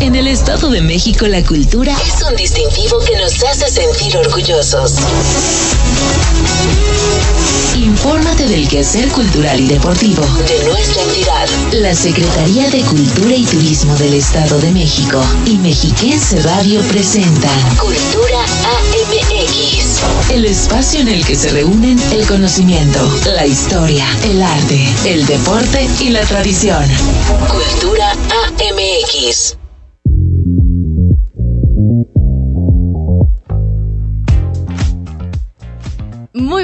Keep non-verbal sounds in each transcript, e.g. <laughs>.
En el Estado de México la cultura es un distintivo que nos hace sentir orgullosos. Infórmate del quehacer cultural y deportivo de nuestra entidad. La Secretaría de Cultura y Turismo del Estado de México y Mexiquense Radio presentan Cultura AMX. El espacio en el que se reúnen el conocimiento, la historia, el arte, el deporte y la tradición. Cultura AMX.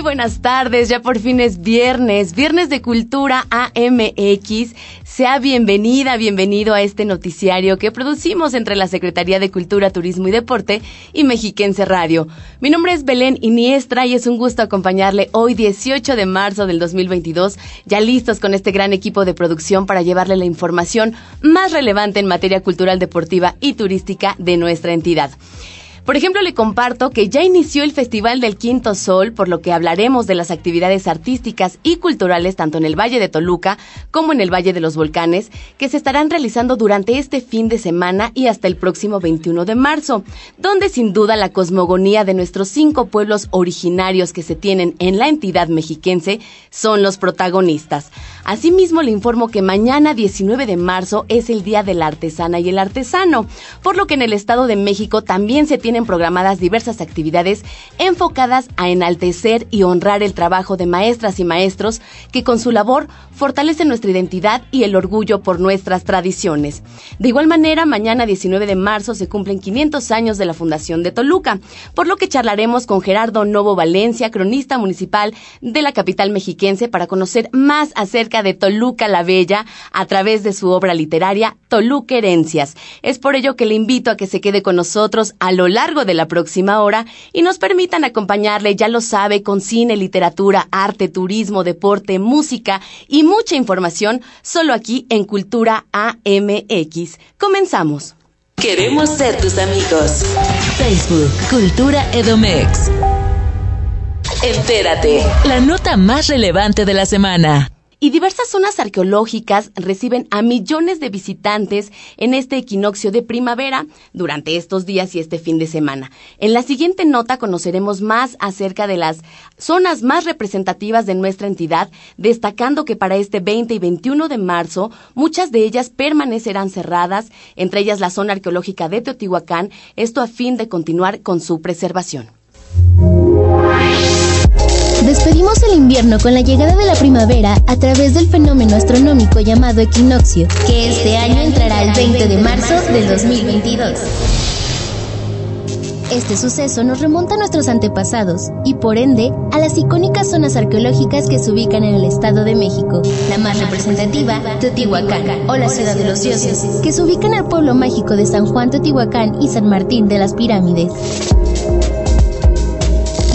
Muy buenas tardes, ya por fin es viernes, viernes de Cultura AMX. Sea bienvenida, bienvenido a este noticiario que producimos entre la Secretaría de Cultura, Turismo y Deporte y Mexiquense Radio. Mi nombre es Belén Iniestra y es un gusto acompañarle hoy 18 de marzo del 2022, ya listos con este gran equipo de producción para llevarle la información más relevante en materia cultural, deportiva y turística de nuestra entidad. Por ejemplo, le comparto que ya inició el Festival del Quinto Sol, por lo que hablaremos de las actividades artísticas y culturales tanto en el Valle de Toluca como en el Valle de los Volcanes, que se estarán realizando durante este fin de semana y hasta el próximo 21 de marzo, donde sin duda la cosmogonía de nuestros cinco pueblos originarios que se tienen en la entidad mexiquense son los protagonistas. Asimismo, le informo que mañana 19 de marzo es el Día de la Artesana y el Artesano, por lo que en el Estado de México también se tienen programadas diversas actividades enfocadas a enaltecer y honrar el trabajo de maestras y maestros que con su labor fortalecen nuestra identidad y el orgullo por nuestras tradiciones. De igual manera, mañana 19 de marzo se cumplen 500 años de la Fundación de Toluca, por lo que charlaremos con Gerardo Novo Valencia, cronista municipal de la capital mexiquense, para conocer más acerca de Toluca la Bella a través de su obra literaria Toluca Herencias. Es por ello que le invito a que se quede con nosotros a lo largo de la próxima hora y nos permitan acompañarle, ya lo sabe, con cine, literatura, arte, turismo, deporte, música y mucha información solo aquí en Cultura AMX. Comenzamos. Queremos ser tus amigos. Facebook, Cultura Edomex. Entérate, la nota más relevante de la semana y diversas zonas arqueológicas reciben a millones de visitantes en este equinoccio de primavera durante estos días y este fin de semana. En la siguiente nota conoceremos más acerca de las zonas más representativas de nuestra entidad, destacando que para este 20 y 21 de marzo muchas de ellas permanecerán cerradas, entre ellas la zona arqueológica de Teotihuacán, esto a fin de continuar con su preservación. Despedimos el invierno con la llegada de la primavera a través del fenómeno astronómico llamado equinoccio, que este año entrará el 20 de marzo del 2022. Este suceso nos remonta a nuestros antepasados y por ende a las icónicas zonas arqueológicas que se ubican en el Estado de México. La más representativa, Teotihuacán, o la ciudad de los dioses, que se ubica en el pueblo mágico de San Juan Teotihuacán y San Martín de las Pirámides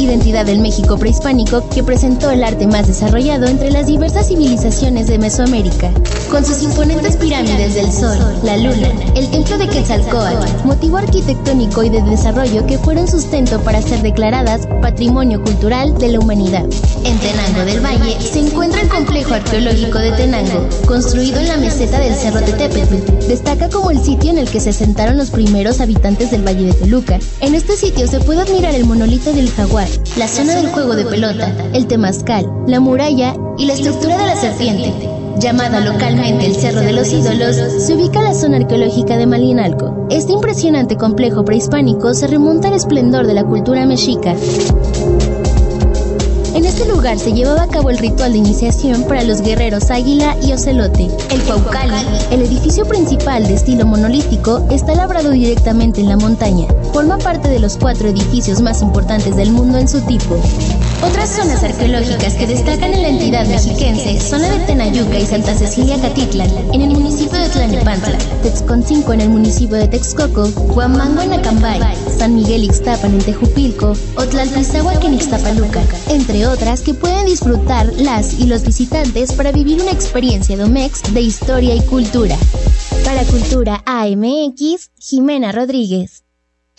identidad del México prehispánico que presentó el arte más desarrollado entre las diversas civilizaciones de Mesoamérica. Con sus imponentes pirámides del Sol, la Luna, el templo de Quetzalcóatl, motivo arquitectónico y de desarrollo que fueron sustento para ser declaradas Patrimonio Cultural de la Humanidad. En Tenango del Valle se encuentra el complejo arqueológico de Tenango, construido en la meseta del Cerro de Tepetl. Destaca como el sitio en el que se asentaron los primeros habitantes del Valle de Toluca. En este sitio se puede admirar el monolito del jaguar, la zona del juego de pelota, el temazcal, la muralla y la estructura de la serpiente. Llamada localmente el Cerro de los Ídolos, se ubica la zona arqueológica de Malinalco. Este impresionante complejo prehispánico se remonta al esplendor de la cultura mexica. En este lugar se llevaba a cabo el ritual de iniciación para los guerreros Águila y Ocelote. El Cuaucali, el edificio principal de estilo monolítico, está labrado directamente en la montaña. Forma parte de los cuatro edificios más importantes del mundo en su tipo. Otras zonas arqueológicas que destacan en la entidad mexiquense son la de Tenayuca y Santa Cecilia Catitlan, en el municipio de Tlanepantla, Texconcinco en el municipio de Texcoco, Huamango en Acambay, San Miguel Ixtapan en Tejupilco, o en Ixtapaluca, entre otras que pueden disfrutar las y los visitantes para vivir una experiencia Domex de historia y cultura. Para Cultura AMX, Jimena Rodríguez.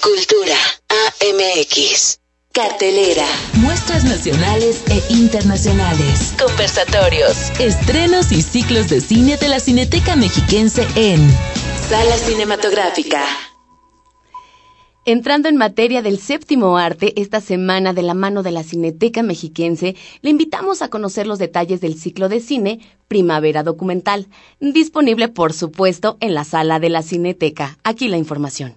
Cultura AMX. Cartelera. Muestras nacionales e internacionales. Conversatorios. Estrenos y ciclos de cine de la Cineteca Mexiquense en Sala cinematográfica. Entrando en materia del séptimo arte, esta semana de la mano de la Cineteca Mexiquense, le invitamos a conocer los detalles del ciclo de cine Primavera Documental, disponible por supuesto en la sala de la Cineteca. Aquí la información.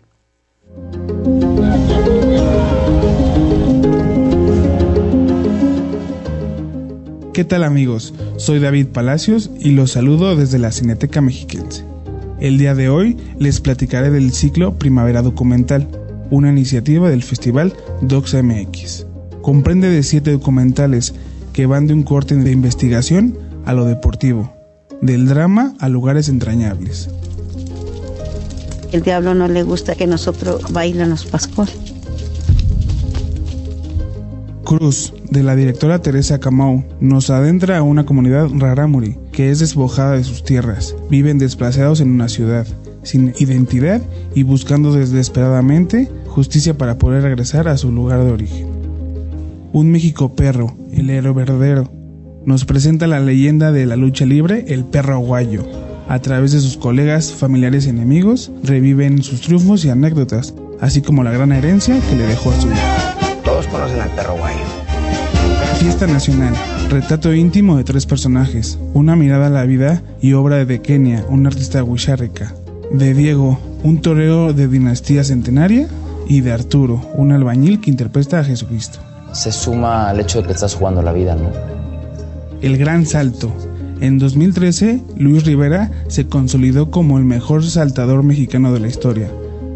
¿Qué tal amigos? Soy David Palacios y los saludo desde la Cineteca Mexiquense. El día de hoy les platicaré del ciclo Primavera Documental, una iniciativa del festival DocsMX. Comprende de siete documentales que van de un corte de investigación a lo deportivo, del drama a lugares entrañables. El diablo no le gusta que nosotros bailemos pascual. Cruz, de la directora Teresa Camau, nos adentra a una comunidad rarámuri que es despojada de sus tierras. Viven desplazados en una ciudad, sin identidad y buscando desesperadamente justicia para poder regresar a su lugar de origen. Un México perro, el héroe verdadero, nos presenta la leyenda de la lucha libre, el perro aguayo. A través de sus colegas, familiares y enemigos, reviven sus triunfos y anécdotas, así como la gran herencia que le dejó a su hijo. Fiesta Nacional, retrato íntimo de tres personajes, una mirada a la vida y obra de Kenia, un artista huicharrica, de Diego, un toreo de dinastía centenaria, y de Arturo, un albañil que interpreta a Jesucristo. Se suma al hecho de que estás jugando la vida, ¿no? El gran salto. En 2013, Luis Rivera se consolidó como el mejor saltador mexicano de la historia.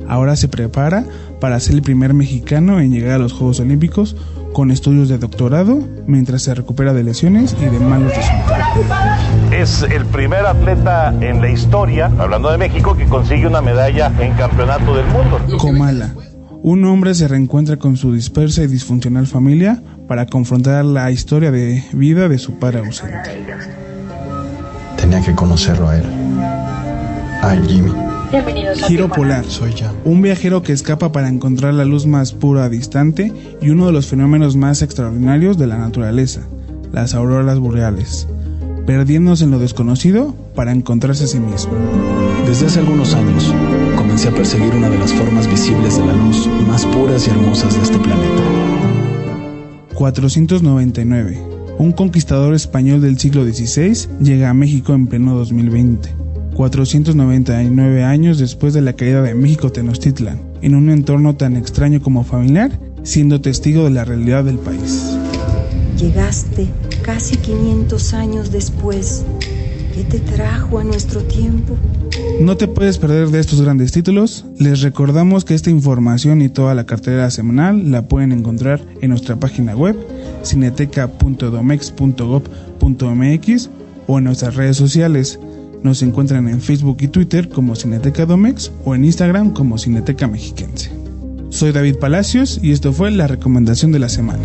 Ahora se prepara para ser el primer mexicano en llegar a los Juegos Olímpicos con estudios de doctorado mientras se recupera de lesiones y de malos resultados. Es el primer atleta en la historia, hablando de México, que consigue una medalla en campeonato del mundo. Comala. Un hombre se reencuentra con su dispersa y disfuncional familia para confrontar la historia de vida de su padre ausente. Tenía que conocerlo a él. A Jimmy. Giro polar. Soy ya. Un viajero que escapa para encontrar la luz más pura distante y uno de los fenómenos más extraordinarios de la naturaleza, las auroras boreales, perdiéndose en lo desconocido para encontrarse a sí mismo. Desde hace algunos años comencé a perseguir una de las formas visibles de la luz más puras y hermosas de este planeta. 499. Un conquistador español del siglo XVI llega a México en pleno 2020. 499 años después de la caída de México Tenochtitlan, en un entorno tan extraño como familiar, siendo testigo de la realidad del país. Llegaste casi 500 años después. ¿Qué te trajo a nuestro tiempo? No te puedes perder de estos grandes títulos. Les recordamos que esta información y toda la cartera semanal la pueden encontrar en nuestra página web cineteca.domex.gov.mx o en nuestras redes sociales. Nos encuentran en Facebook y Twitter como Cineteca Domex o en Instagram como Cineteca Mexiquense. Soy David Palacios y esto fue la recomendación de la semana.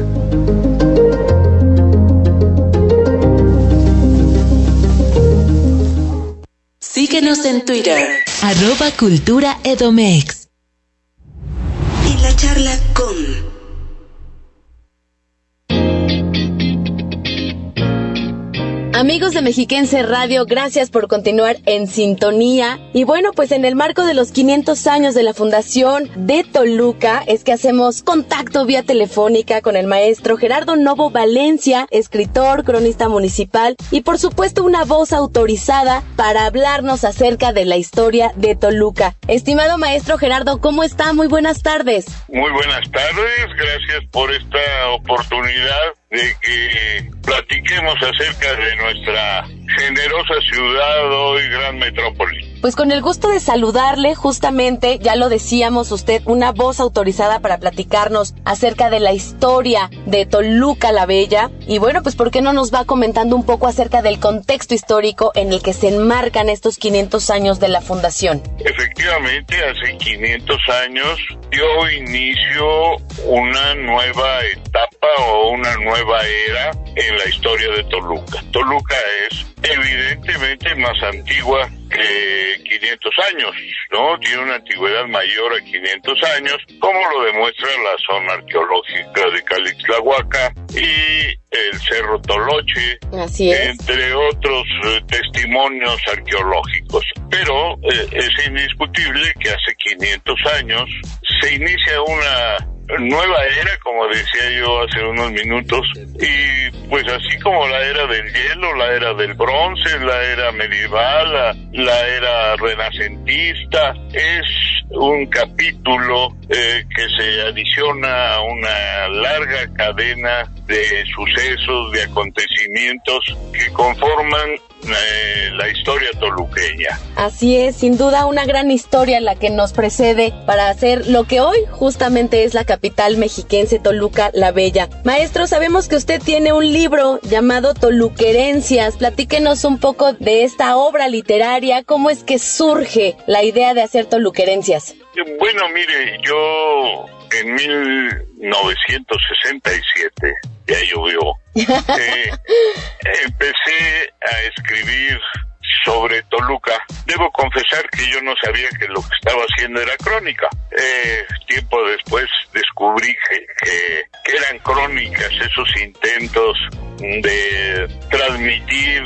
Síguenos en Twitter, arroba Cultura Edomex. En la charla con... Amigos de Mexiquense Radio, gracias por continuar en sintonía. Y bueno, pues en el marco de los 500 años de la Fundación de Toluca es que hacemos contacto vía telefónica con el maestro Gerardo Novo Valencia, escritor, cronista municipal y por supuesto una voz autorizada para hablarnos acerca de la historia de Toluca. Estimado maestro Gerardo, ¿cómo está? Muy buenas tardes. Muy buenas tardes, gracias por esta oportunidad de que platiquemos acerca de nuestra generosa ciudad hoy gran metrópoli. Pues con el gusto de saludarle, justamente, ya lo decíamos usted, una voz autorizada para platicarnos acerca de la historia de Toluca la Bella. Y bueno, pues ¿por qué no nos va comentando un poco acerca del contexto histórico en el que se enmarcan estos 500 años de la fundación? Efectivamente, hace 500 años dio inicio una nueva etapa o una nueva era en la historia de Toluca. Toluca es evidentemente más antigua que 500 años, ¿no? Tiene una antigüedad mayor a 500 años, como lo demuestra la zona arqueológica de Calixtlahuaca y el Cerro Toloche, Así es. entre otros eh, testimonios arqueológicos. Pero eh, es indiscutible que hace 500 años se inicia una nueva era, como decía yo hace unos minutos, y pues así como la era del hielo, la era del bronce, la era medieval, la, la era renacentista, es un capítulo eh, que se adiciona a una larga cadena de sucesos, de acontecimientos que conforman eh, la historia toluqueña. Así es, sin duda una gran historia la que nos precede para hacer lo que hoy justamente es la capital mexiquense Toluca la Bella. Maestro, sabemos que usted tiene un libro llamado Toluquerencias. Platíquenos un poco de esta obra literaria, cómo es que surge la idea de hacer Toluquerencias. Bueno, mire, yo en 1967, ya llovió, <laughs> eh, empecé a escribir sobre Toluca. Debo confesar que yo no sabía que lo que estaba haciendo era crónica. Eh, tiempo después descubrí que, eran crónicas esos intentos de transmitir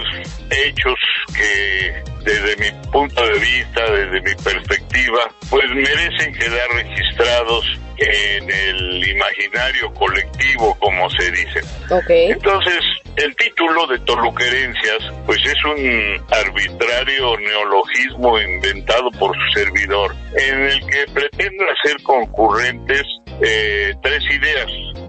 hechos que desde mi punto de vista, desde mi perspectiva, pues merecen quedar registrados en el imaginario colectivo, como se dice. Okay. Entonces, el título de Toluquerencias, pues es un arbitrario neologismo inventado por su servidor, en el que pretende hacer concurrentes eh, tres ideas.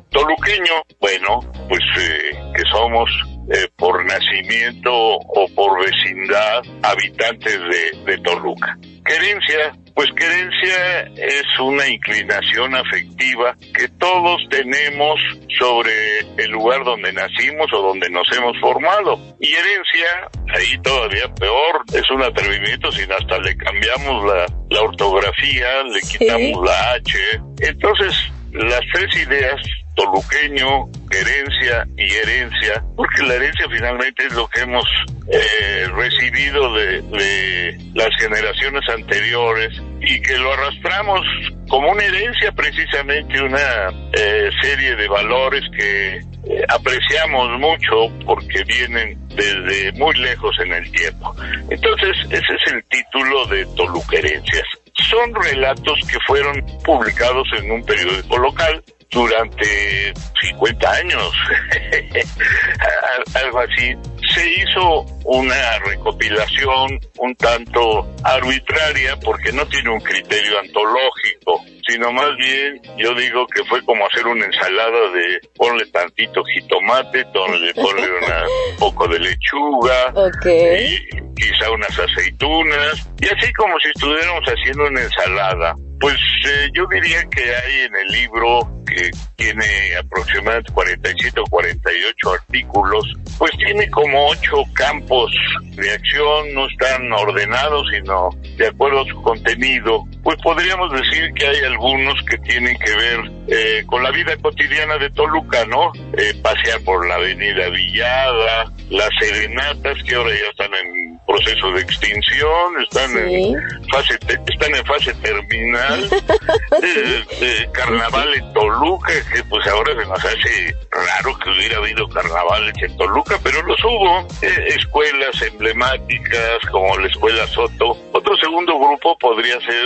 Toluqueño, bueno, pues eh, que somos eh, por nacimiento o por vecindad habitantes de, de Toluca. Querencia, pues querencia es una inclinación afectiva que todos tenemos sobre el lugar donde nacimos o donde nos hemos formado. Y herencia, ahí todavía peor, es un atrevimiento sin hasta le cambiamos la, la ortografía, le quitamos la H. Entonces, las tres ideas toluqueño, herencia y herencia, porque la herencia finalmente es lo que hemos eh, recibido de, de, las generaciones anteriores y que lo arrastramos como una herencia precisamente una eh, serie de valores que eh, apreciamos mucho porque vienen desde muy lejos en el tiempo. Entonces, ese es el título de Toluquerencias. Son relatos que fueron publicados en un periódico local durante 50 años, <laughs> algo así, se hizo una recopilación un tanto arbitraria porque no tiene un criterio antológico, sino más bien yo digo que fue como hacer una ensalada de ponle tantito jitomate, ponle, ponle <laughs> una, un poco de lechuga, okay. y quizá unas aceitunas, y así como si estuviéramos haciendo una ensalada. Pues eh, yo diría que hay en el libro que tiene aproximadamente 47 o 48 artículos, pues tiene como ocho campos de acción, no están ordenados, sino de acuerdo a su contenido. Pues podríamos decir que hay algunos que tienen que ver eh, con la vida cotidiana de Toluca, ¿no? Eh, pasear por la avenida Villada, las serenatas que ahora ya están en proceso de extinción, están sí. en fase están en fase terminal, <laughs> eh, eh, carnaval en Toluca, que pues ahora se nos hace raro que hubiera habido carnavales en Toluca, pero los hubo, eh, escuelas emblemáticas como la escuela Soto. Otro segundo grupo podría ser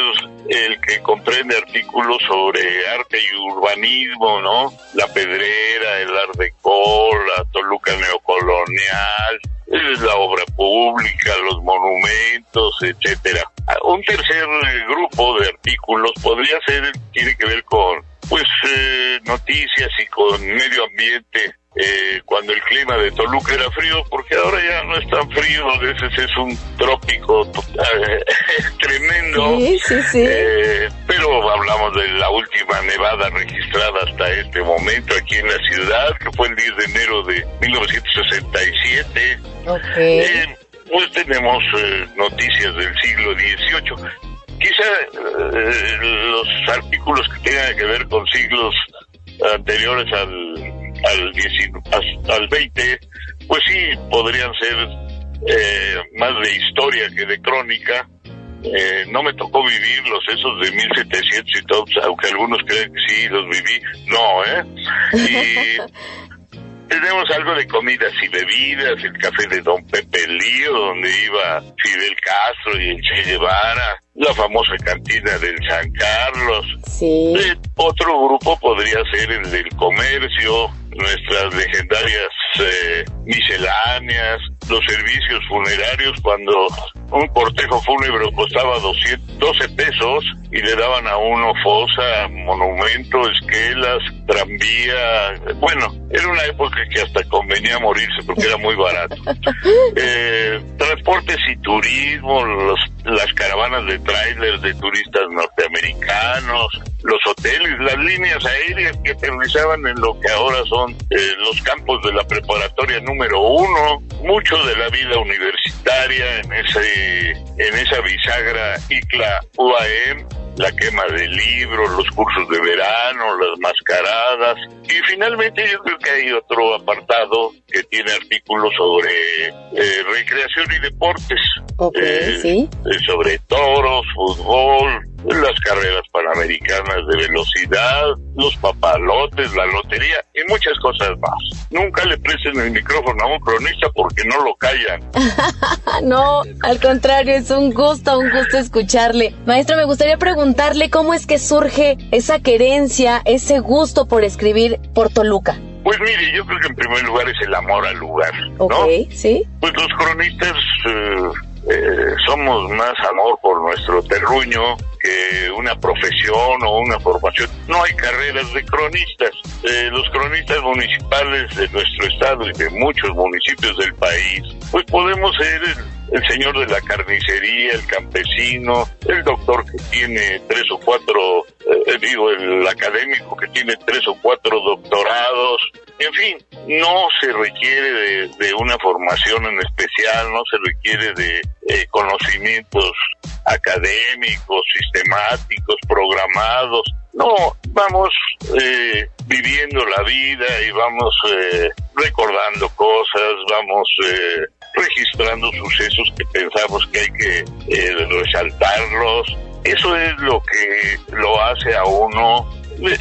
el que comprende artículos sobre arte y urbanismo, ¿no? La Pedrera, el Art la Toluca neocolonial, la obra pública, los monumentos, etcétera. Un tercer grupo de artículos podría ser, tiene que ver con, pues, eh, noticias y con medio ambiente. Eh, cuando el clima de Toluca era frío, porque ahora ya no es tan frío, a veces es un trópico eh, <laughs> tremendo. Sí, sí, sí. Eh, pero hablamos de la última nevada registrada hasta este momento aquí en la ciudad, que fue el 10 de enero de 1967. Okay. Eh, pues tenemos noticias del siglo XVIII. Quizá eh, los artículos que tengan que ver con siglos anteriores al, al, 19, al 20, pues sí, podrían ser eh, más de historia que de crónica. Eh, no me tocó vivirlos, esos de 1700 y todos, aunque algunos creen que sí, los viví. No, ¿eh? Y <laughs> tenemos algo de comidas y bebidas, el café de Don Pepe Lío, donde iba Fidel Castro y el Che Guevara, la famosa cantina del San Carlos. Sí. otro grupo podría ser el del comercio, nuestras legendarias eh, misceláneas, los servicios funerarios cuando un cortejo fúnebre costaba 200, 12 pesos y le daban a uno fosa, monumento, esquelas, tranvía. Bueno, era una época que hasta convenía morirse porque era muy barato. <laughs> Eh, transportes y turismo, los, las caravanas de trailers de turistas norteamericanos, los hoteles, las líneas aéreas que aterrizaban en lo que ahora son eh, los campos de la preparatoria número uno, mucho de la vida universitaria en ese en esa bisagra ICLA UAM la quema de libros, los cursos de verano, las mascaradas. Y finalmente yo creo que hay otro apartado que tiene artículos sobre eh, recreación y deportes. Okay, sí. Eh, sobre toros, fútbol, las carreras panamericanas de velocidad, los papalotes, la lotería y muchas cosas más. Nunca le presten el micrófono a un cronista porque no lo callan. <laughs> no, al contrario, es un gusto, un gusto escucharle. Maestro, me gustaría preguntarle cómo es que surge esa querencia, ese gusto por escribir por Toluca. Pues mire, yo creo que en primer lugar es el amor al lugar. ¿no? Ok, sí. Pues los cronistas eh, eh, somos más amor por nuestro terruño que una profesión o una formación. No hay carreras de cronistas. Eh, los cronistas municipales de nuestro estado y de muchos municipios del país, pues podemos ser el, señor de la carnicería, el campesino, el doctor que tiene tres o cuatro, eh, digo, el académico que tiene tres o cuatro doctorados, en fin, no se requiere de, una formación en especial, no se requiere de eh, conocimientos académicos, sistemáticos, programados. No, vamos eh, viviendo la vida y vamos eh, recordando cosas, vamos registrando sucesos que pensamos que hay que resaltarlos. Eso es lo que lo hace a uno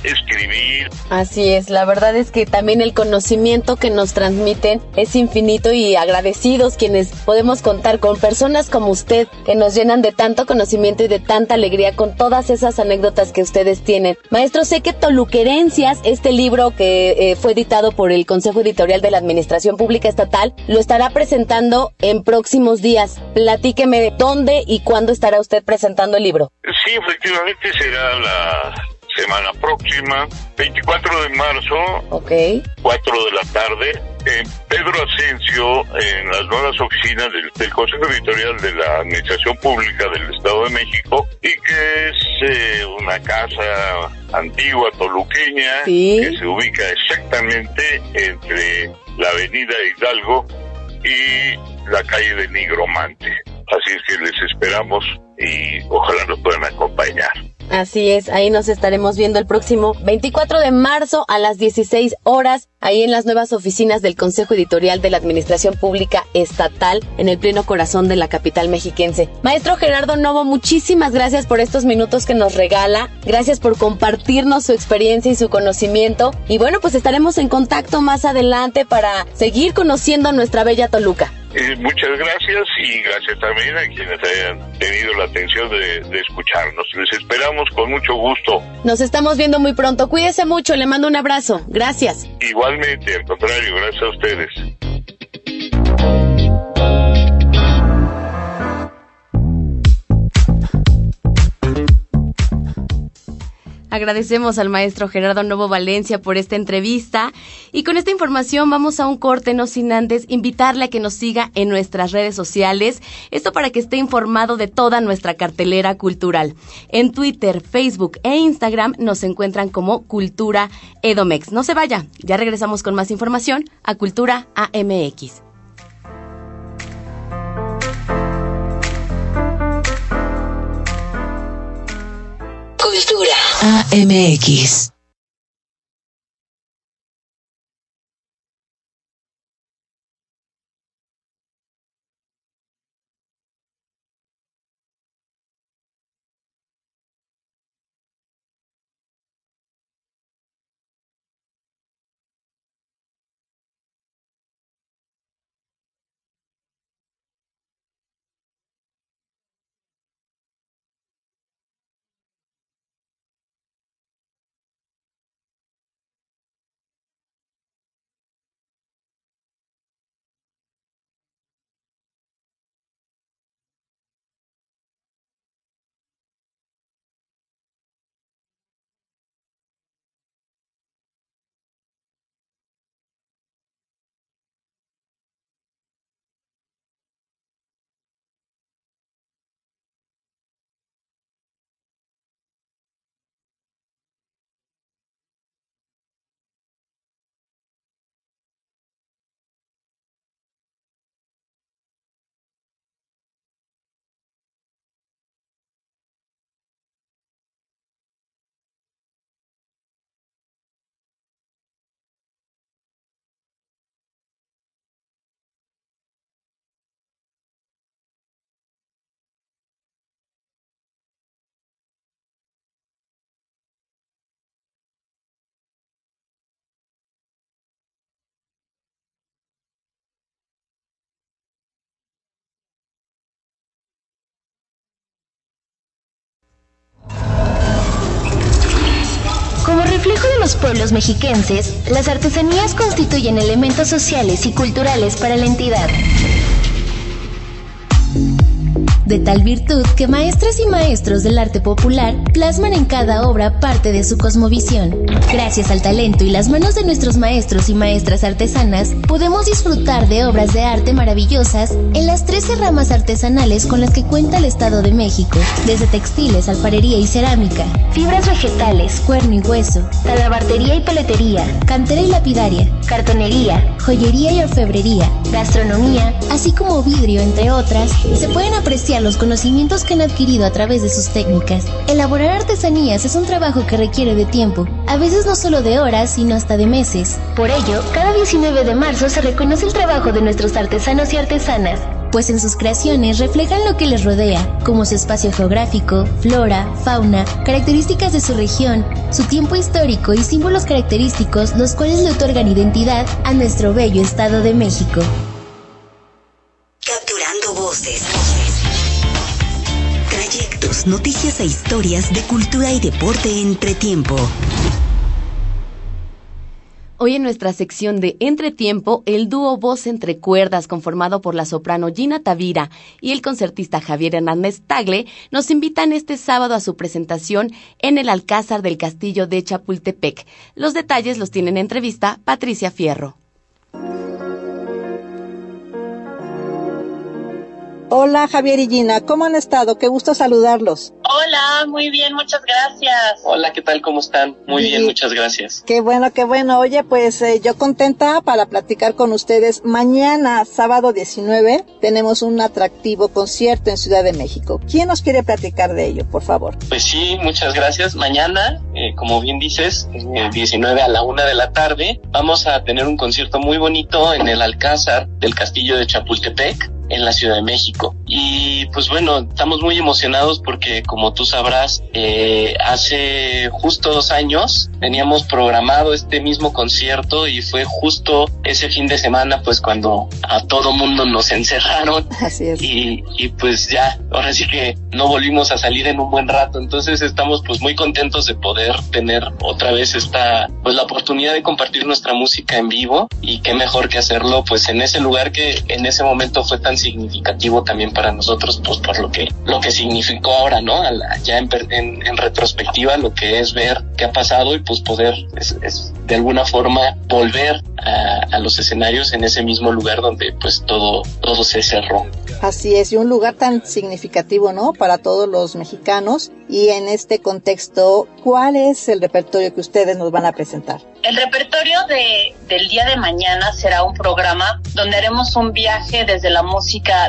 escribir. Así es, la verdad es que también el conocimiento que nos transmiten es infinito y agradecidos quienes podemos contar con personas como usted que nos llenan de tanto conocimiento y de tanta alegría con todas esas anécdotas que ustedes tienen. Maestro, sé que Toluquerencias, este libro que eh, fue editado por el Consejo Editorial de la Administración Pública Estatal, lo estará presentando en próximos días. Platíqueme dónde y cuándo estará usted presentando el libro. Sí, efectivamente será la semana próxima, 24 de marzo, okay. 4 de la tarde, en Pedro Asensio, en las nuevas oficinas del, Consejo Editorial de la Administración Pública del Estado de México, y que es eh, una casa antigua toluqueña que se ubica exactamente entre la avenida Hidalgo y la calle de Nigromante. Así es que les esperamos y ojalá nos puedan acompañar. Así es, ahí nos estaremos viendo el próximo 24 de marzo a las 16 horas, ahí en las nuevas oficinas del Consejo Editorial de la Administración Pública Estatal, en el pleno corazón de la capital mexiquense. Maestro Gerardo Novo, muchísimas gracias por estos minutos que nos regala, gracias por compartirnos su experiencia y su conocimiento, y bueno, pues estaremos en contacto más adelante para seguir conociendo nuestra bella Toluca. Eh, muchas gracias y gracias también a quienes hayan tenido la atención de, de, escucharnos. Les esperamos con mucho gusto. Nos estamos viendo muy pronto. Cuídese mucho, le mando un abrazo. Gracias. Igualmente, al contrario, gracias a ustedes. Agradecemos al maestro Gerardo Novo Valencia por esta entrevista y con esta información vamos a un corte, no sin antes invitarle a que nos siga en nuestras redes sociales, esto para que esté informado de toda nuestra cartelera cultural. En Twitter, Facebook e Instagram nos encuentran como Cultura Edomex. No se vaya, ya regresamos con más información a Cultura AMX. Cultura AMX. Reflejo de los pueblos mexiquenses, las artesanías constituyen elementos sociales y culturales para la entidad de tal virtud que maestras y maestros del arte popular plasman en cada obra parte de su cosmovisión. Gracias al talento y las manos de nuestros maestros y maestras artesanas, podemos disfrutar de obras de arte maravillosas en las 13 ramas artesanales con las que cuenta el Estado de México, desde textiles, alfarería y cerámica, fibras vegetales, cuerno y hueso, talabartería y peletería, cantera y lapidaria, cartonería, joyería y orfebrería, gastronomía, así como vidrio, entre otras, se pueden apreciar los conocimientos que han adquirido a través de sus técnicas. Elaborar artesanías es un trabajo que requiere de tiempo, a veces no solo de horas, sino hasta de meses. Por ello, cada 19 de marzo se reconoce el trabajo de nuestros artesanos y artesanas, pues en sus creaciones reflejan lo que les rodea, como su espacio geográfico, flora, fauna, características de su región, su tiempo histórico y símbolos característicos los cuales le otorgan identidad a nuestro bello Estado de México. Capturando voces noticias e historias de cultura y deporte entre tiempo. Hoy en nuestra sección de Entretiempo, el dúo Voz entre Cuerdas, conformado por la soprano Gina Tavira y el concertista Javier Hernández Tagle, nos invitan este sábado a su presentación en el Alcázar del Castillo de Chapultepec. Los detalles los tiene en entrevista Patricia Fierro. Hola Javier y Gina, ¿cómo han estado? Qué gusto saludarlos. Hola, muy bien, muchas gracias. Hola, ¿qué tal? ¿Cómo están? Muy bien, muchas gracias. Qué bueno, qué bueno. Oye, pues eh, yo contenta para platicar con ustedes. Mañana, sábado 19, tenemos un atractivo concierto en Ciudad de México. ¿Quién nos quiere platicar de ello, por favor? Pues sí, muchas gracias. Mañana, eh, como bien dices, eh, 19 a la una de la tarde, vamos a tener un concierto muy bonito en el Alcázar del Castillo de Chapultepec en la Ciudad de México. Y pues bueno, estamos muy emocionados porque como tú sabrás, eh, hace justo dos años teníamos programado este mismo concierto y fue justo ese fin de semana pues cuando a todo mundo nos <laughs> encerraron. Así es. Y, y pues ya, ahora sí que no volvimos a salir en un buen rato. Entonces estamos pues muy contentos de poder tener otra vez esta, pues la oportunidad de compartir nuestra música en vivo y qué mejor que hacerlo pues en ese lugar que en ese momento fue tan significativo también para nosotros, pues por lo que, lo que significó ahora, ¿no? ya en, en, retrospectiva, lo que es ver qué ha pasado y pues poder es, de alguna forma volver a, a, los escenarios en ese mismo lugar donde pues todo, todo se cerró. Así es, y un lugar tan significativo, ¿no? Para todos los mexicanos. Y en este contexto, ¿cuál es el repertorio que ustedes nos van a presentar? El repertorio de, del día de mañana será un programa donde haremos un viaje desde la música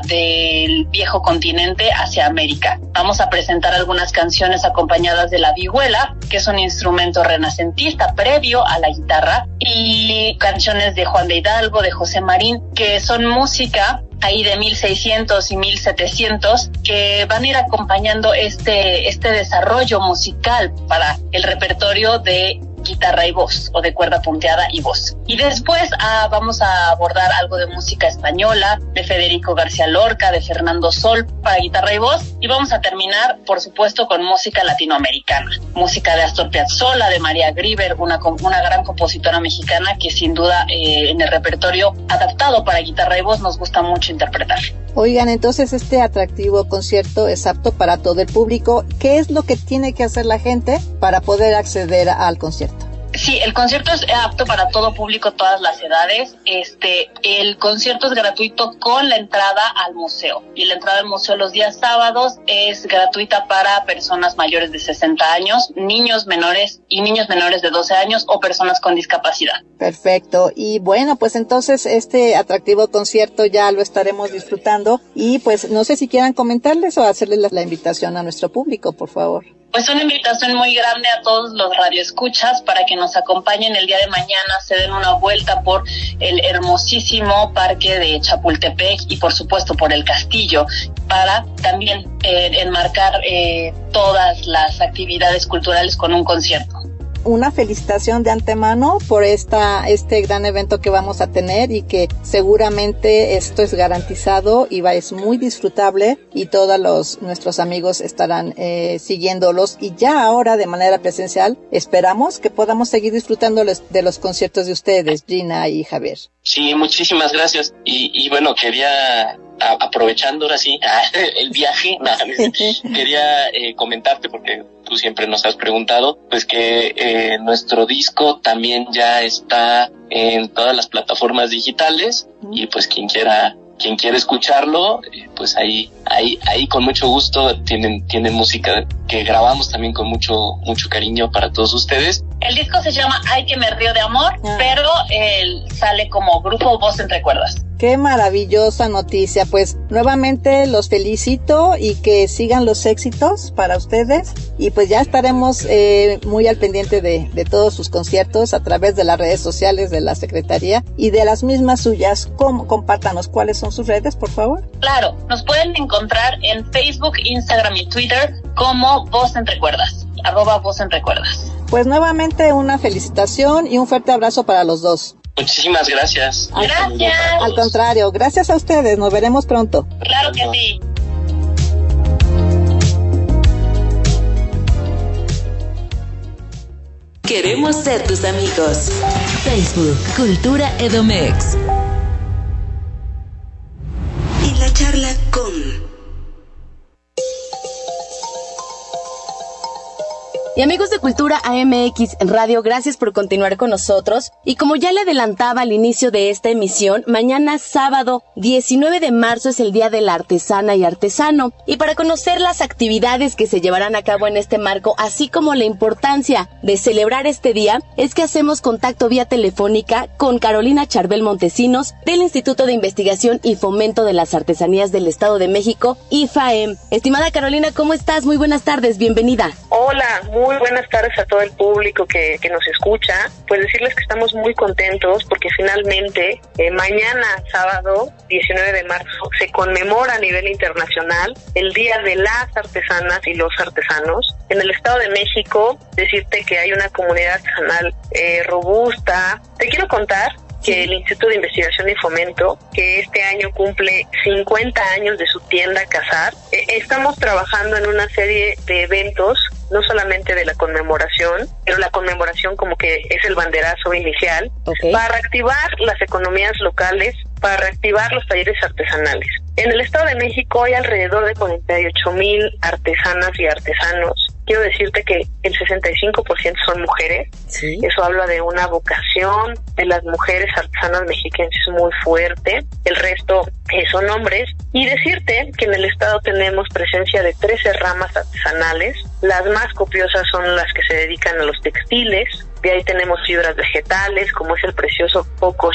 del viejo continente hacia América. Vamos a presentar algunas canciones acompañadas de la vihuela, que es un instrumento renacentista previo a la guitarra, y canciones de Juan de Hidalgo, de José Marín, que son música ahí de 1600 y 1700 que van a ir acompañando este, este desarrollo musical para el repertorio de guitarra y voz o de cuerda punteada y voz. Y después ah, vamos a abordar algo de música española, de Federico García Lorca, de Fernando Sol para guitarra y voz. Y vamos a terminar, por supuesto, con música latinoamericana. Música de Astor Piazzolla, de María Grieber, una, una gran compositora mexicana que sin duda eh, en el repertorio adaptado para guitarra y voz nos gusta mucho interpretar. Oigan, entonces este atractivo concierto es apto para todo el público. ¿Qué es lo que tiene que hacer la gente para poder acceder al concierto? Sí, el concierto es apto para todo público, todas las edades. Este, el concierto es gratuito con la entrada al museo. Y la entrada al museo los días sábados es gratuita para personas mayores de 60 años, niños menores y niños menores de 12 años o personas con discapacidad. Perfecto. Y bueno, pues entonces este atractivo concierto ya lo estaremos disfrutando. Y pues no sé si quieran comentarles o hacerles la invitación a nuestro público, por favor pues una invitación muy grande a todos los radioescuchas para que nos acompañen el día de mañana, se den una vuelta por el hermosísimo parque de Chapultepec y por supuesto por el castillo para también eh, enmarcar eh, todas las actividades culturales con un concierto. Una felicitación de antemano por esta, este gran evento que vamos a tener y que seguramente esto es garantizado y va, es muy disfrutable y todos los, nuestros amigos estarán eh, siguiéndolos y ya ahora de manera presencial esperamos que podamos seguir disfrutando de los conciertos de ustedes, Gina y Javier. Sí, muchísimas gracias. Y, y bueno, quería aprovechando ahora sí <laughs> el viaje, <laughs> quería eh, comentarte porque tú siempre nos has preguntado, pues que eh, nuestro disco también ya está en todas las plataformas digitales y pues quien quiera quien quiera escucharlo, eh, pues ahí, ahí, ahí con mucho gusto tienen, tienen música que grabamos también con mucho, mucho cariño para todos ustedes. El disco se llama Ay que me río de amor, ah. pero él sale como grupo Voz entre Cuerdas. Qué maravillosa noticia. Pues nuevamente los felicito y que sigan los éxitos para ustedes. Y pues ya estaremos eh, muy al pendiente de, de, todos sus conciertos a través de las redes sociales de la Secretaría y de las mismas suyas. ¿Cómo? Compártanos cuáles son sus redes, por favor. Claro, nos pueden encontrar en Facebook, Instagram y Twitter como Voz Entre Cuerdas. Arroba Voz Entre Cuerdas. Pues nuevamente una felicitación y un fuerte abrazo para los dos. Muchísimas gracias. Gracias. Al contrario, gracias a ustedes. Nos veremos pronto. Claro que sí. Queremos ser tus amigos. Facebook, Cultura Edomex. En la charla con Y amigos de Cultura AMX Radio, gracias por continuar con nosotros. Y como ya le adelantaba al inicio de esta emisión, mañana sábado 19 de marzo es el Día de la Artesana y Artesano. Y para conocer las actividades que se llevarán a cabo en este marco, así como la importancia de celebrar este día, es que hacemos contacto vía telefónica con Carolina Charbel Montesinos del Instituto de Investigación y Fomento de las Artesanías del Estado de México, IFAEM. Estimada Carolina, ¿cómo estás? Muy buenas tardes, bienvenida. Hola, muy buenas tardes a todo el público que, nos escucha. Pues decirles que estamos muy contentos porque finalmente eh, mañana, sábado 19 de marzo, se conmemora a nivel internacional el Día de las Artesanas y los Artesanos. En el Estado de México, decirte que hay una comunidad artesanal eh, robusta. Te quiero contar que el Instituto de Investigación y Fomento, que este año cumple 50 años de su tienda Casar, eh, estamos trabajando en una serie de eventos no solamente de la conmemoración, pero la conmemoración como que es el banderazo inicial, para reactivar las economías locales, para reactivar los talleres artesanales. En el Estado de México hay alrededor de 48 mil artesanas y artesanos quiero decirte que el 65% son mujeres. Eso habla de una vocación de las mujeres artesanas mexicanas muy fuerte. El resto eh, son hombres. Y decirte que en el estado tenemos presencia de 13 ramas artesanales. Las más copiosas son las que se dedican a los textiles. De ahí tenemos fibras vegetales, como es el precioso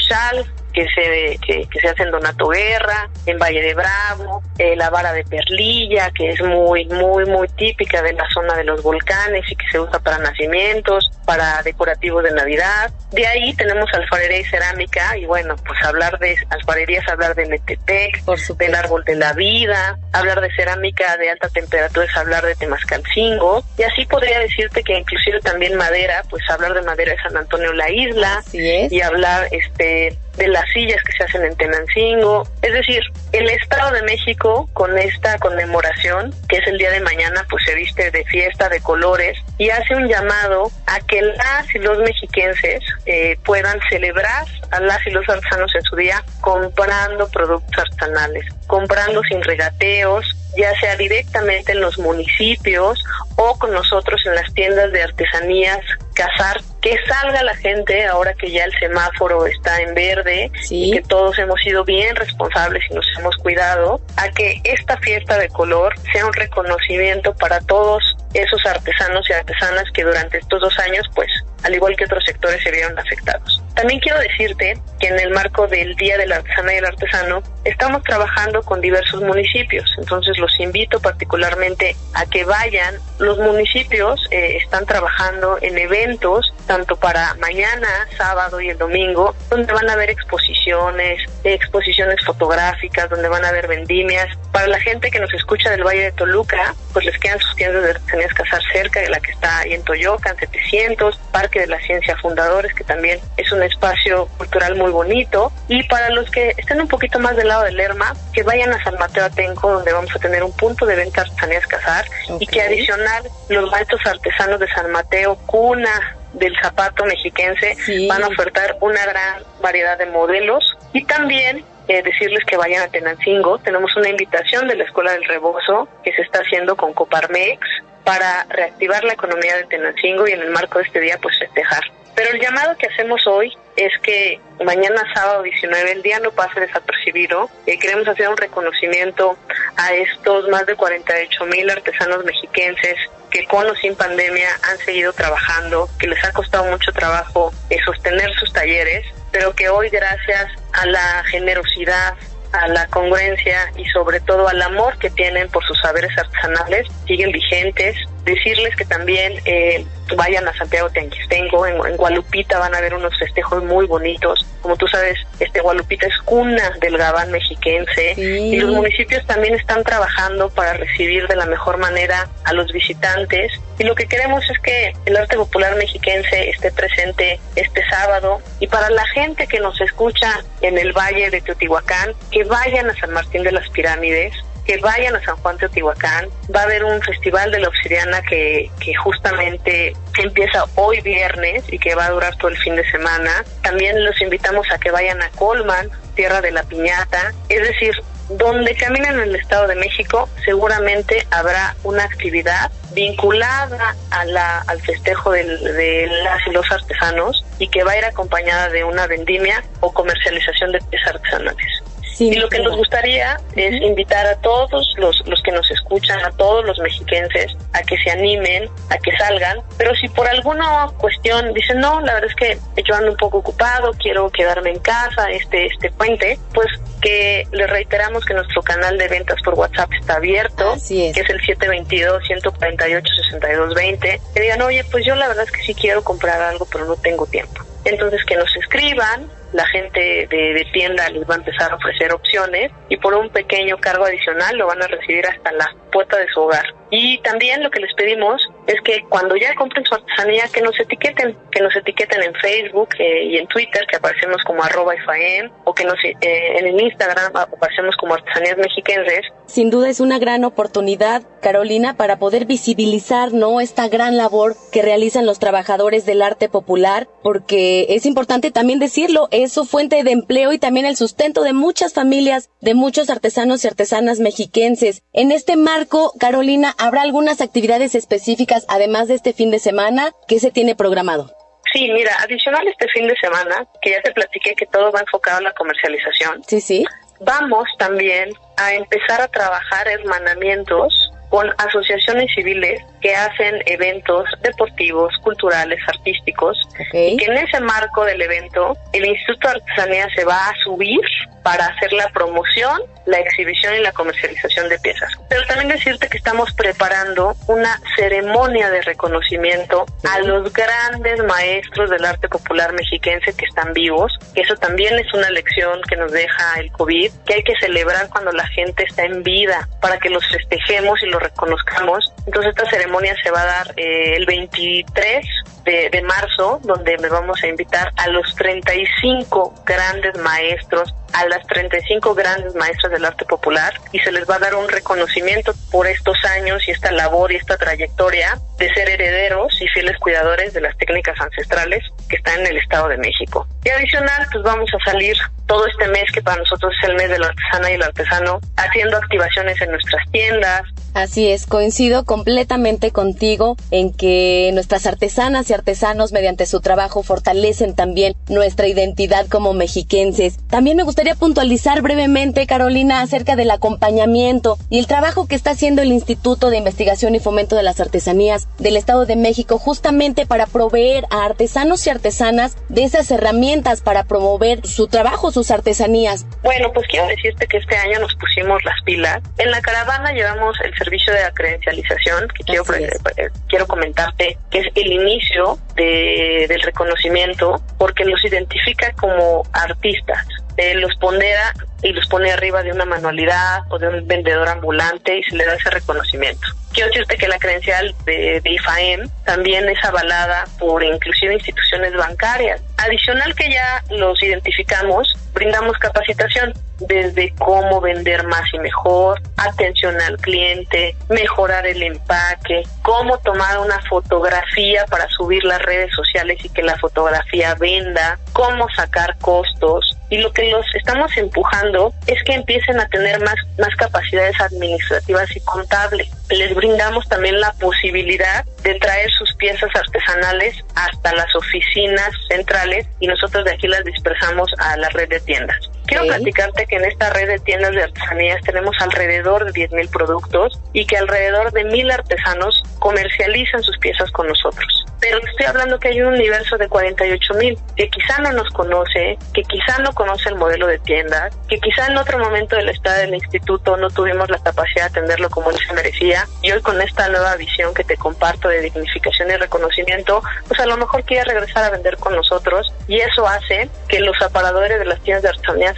Chal, que se, que, se hace en Donato Guerra, en Valle de Bravo, eh, la vara de perlilla, que es muy, muy, muy típica de la zona de los volcanes y que se usa para nacimientos, para decorativos de Navidad. De ahí tenemos alfarería y cerámica, y bueno, pues hablar de alfarería es hablar de Metepec, del árbol de la vida, hablar de cerámica de alta temperatura es hablar de Temascalcingo, y así podría decirte que inclusive también madera, pues hablar de madera de San Antonio la Isla, y hablar este de las sillas que se hacen en Tenancingo. Es decir, el Estado de México con esta conmemoración, que es el día de mañana, pues se viste de fiesta, de colores, y hace un llamado a que las y los mexiquenses eh, puedan celebrar a las y los artesanos en su día comprando productos artesanales, comprando sin regateos, ya sea directamente en los municipios o con nosotros en las tiendas de artesanías, cazar, que salga la gente ahora que ya el semáforo está en verde y que todos hemos sido bien responsables y nos hemos cuidado, a que esta fiesta de color sea un reconocimiento para todos esos artesanos y artesanas que durante estos dos años, pues, al igual que otros sectores, se vieron afectados. También quiero decirte que en el marco del Día de la Artesana y el Artesano estamos trabajando con diversos municipios, entonces los invito particularmente a que vayan. Los municipios eh, están trabajando en eventos tanto para mañana, sábado y el domingo, donde van a haber exposiciones, exposiciones fotográficas, donde van a haber vendimias. Para la gente que nos escucha del Valle de Toluca, pues les quedan sus tiendas de artesanías casar cerca de la que está ahí en Toyoca, en 700, Parque de la Ciencia Fundadores, que también es un espacio cultural muy bonito. Y para los que estén un poquito más del lado del Lerma, que vayan a San Mateo Atenco, donde vamos a tener un punto de venta artesanías casar y que adicional los maestros artesanos de San Mateo, cuna del zapato mexiquense, van a ofertar una gran variedad de modelos y también eh, decirles que vayan a Tenancingo. Tenemos una invitación de la Escuela del Rebozo que se está haciendo con Coparmex para reactivar la economía de Tenancingo y en el marco de este día pues festejar. Pero el llamado que hacemos hoy es que mañana sábado 19 el día no pase desapercibido. Eh, queremos hacer un reconocimiento a estos más de 48 mil artesanos mexiquenses que con o sin pandemia han seguido trabajando, que les ha costado mucho trabajo eh, sostener sus talleres, pero que hoy gracias a la generosidad, a la congruencia y sobre todo al amor que tienen por sus saberes artesanales siguen vigentes. Decirles que también eh, vayan a Santiago Tenquistengo, en, en Gualupita van a ver unos festejos muy bonitos. Como tú sabes, este Gualupita es cuna del gabán mexiquense y los municipios también están trabajando para recibir de la mejor manera a los visitantes. Y lo que queremos es que el arte popular mexiquense esté presente este sábado y para la gente que nos escucha en el Valle de Teotihuacán, que vayan a San Martín de las Pirámides, que vayan a San Juan Teotihuacán. Va a haber un festival de la obsidiana que, que justamente empieza hoy viernes y que va a durar todo el fin de semana. También los invitamos a que vayan a Colman, Tierra de la Piñata. Es decir, donde caminen en el Estado de México, seguramente habrá una actividad vinculada a la, al festejo de las y los artesanos y que va a ir acompañada de una vendimia o comercialización de piezas artesanales y lo que nos gustaría es invitar a todos los, los que nos escuchan, a todos los mexiquenses, a que se animen, a que salgan. Pero si por alguna cuestión dicen, no, la verdad es que yo ando un poco ocupado, quiero quedarme en casa este, este puente, pues que les reiteramos que nuestro canal de ventas por WhatsApp está abierto, que es el 722-148-6220. Que digan, oye, pues yo la verdad es que sí quiero comprar algo, pero no tengo tiempo. Entonces que nos escriban, la gente de, tienda les va a empezar a ofrecer opciones y por un pequeño cargo adicional lo van a recibir hasta la puerta de su hogar. Y también lo que les pedimos es que cuando ya compren su artesanía, que nos etiqueten, que nos etiqueten en Facebook eh, y en Twitter, que aparecemos como arroba IFAEM, o que nos, eh, en Instagram aparecemos como artesanías mexiquenses. Sin duda es una gran oportunidad, Carolina, para poder visibilizar no esta gran labor que realizan los trabajadores del arte popular, porque es importante también decirlo, es su fuente de empleo y también el sustento de muchas familias, de muchos artesanos y artesanas mexiquenses. En este marco, Carolina, ¿habrá algunas actividades específicas además de este fin de semana que se tiene programado? Sí, mira, adicional este fin de semana, que ya te platiqué que todo va enfocado en la comercialización. Sí, sí. Vamos también a empezar a trabajar hermanamientos con asociaciones civiles que hacen eventos deportivos, culturales, artísticos, y que en ese marco del evento el Instituto de Artesanía se va a subir para hacer la promoción, la exhibición y la comercialización de piezas. Pero también decirte que estamos preparando una ceremonia de reconocimiento a los grandes maestros del arte popular mexiquense que están vivos, eso también es una lección que nos deja el COVID, que hay que celebrar cuando la gente está en vida para que los festejemos y los reconozcamos. Entonces esta ceremonia se va a dar eh, el 23 de, de, marzo, donde me vamos a invitar a los 35 grandes maestros, a las 35 grandes maestras del arte popular, y se les va a dar un reconocimiento por estos años y esta labor y esta trayectoria de ser herederos y fieles cuidadores de las técnicas ancestrales que están en el Estado de México. Y adicional, pues vamos a salir todo este mes, que para nosotros es el mes de la artesana y el artesano, haciendo activaciones en nuestras tiendas, Así es, coincido completamente contigo en que nuestras artesanas y artesanos mediante su trabajo fortalecen también nuestra identidad como mexiquenses. También me gustaría puntualizar brevemente, Carolina, acerca del acompañamiento y el trabajo que está haciendo el Instituto de Investigación y Fomento de las Artesanías del Estado de México justamente para proveer a artesanos y artesanas de esas herramientas para promover su trabajo, sus artesanías. Bueno, pues quiero decirte que este año nos pusimos las pilas. En la caravana llevamos el servicio de credencialización, que quiero, eh, quiero comentarte que es el inicio de, del reconocimiento porque los identifica como artistas. Eh, los pondera y los pone arriba de una manualidad o de un vendedor ambulante y se le da ese reconocimiento. Quiero decirte que la credencial de, de, IFAEM también es avalada por inclusive instituciones bancarias. Adicional que ya los identificamos, brindamos capacitación desde cómo vender más y mejor, atención al cliente, mejorar el empaque, cómo tomar una fotografía para subir las redes sociales y que la fotografía venda, cómo sacar costos. Y lo que los estamos empujando es que empiecen a tener más, más capacidades administrativas y contables. Les brindamos también la posibilidad de traer sus piezas artesanales hasta las oficinas centrales y nosotros de aquí las dispersamos a la red de tiendas. Quiero platicarte que en esta red de tiendas de artesanías tenemos alrededor de 10.000 productos y que alrededor de 1.000 artesanos comercializan sus piezas con nosotros. Pero estoy hablando que hay un universo de 48.000 que quizá no nos conoce, que quizá no conoce el modelo de tiendas, que quizá en otro momento del estado del instituto no tuvimos la capacidad de atenderlo como él se merecía y hoy con esta nueva visión que te comparto de dignificación y reconocimiento, pues a lo mejor quiere regresar a vender con nosotros y eso hace que los aparadores de las tiendas de artesanías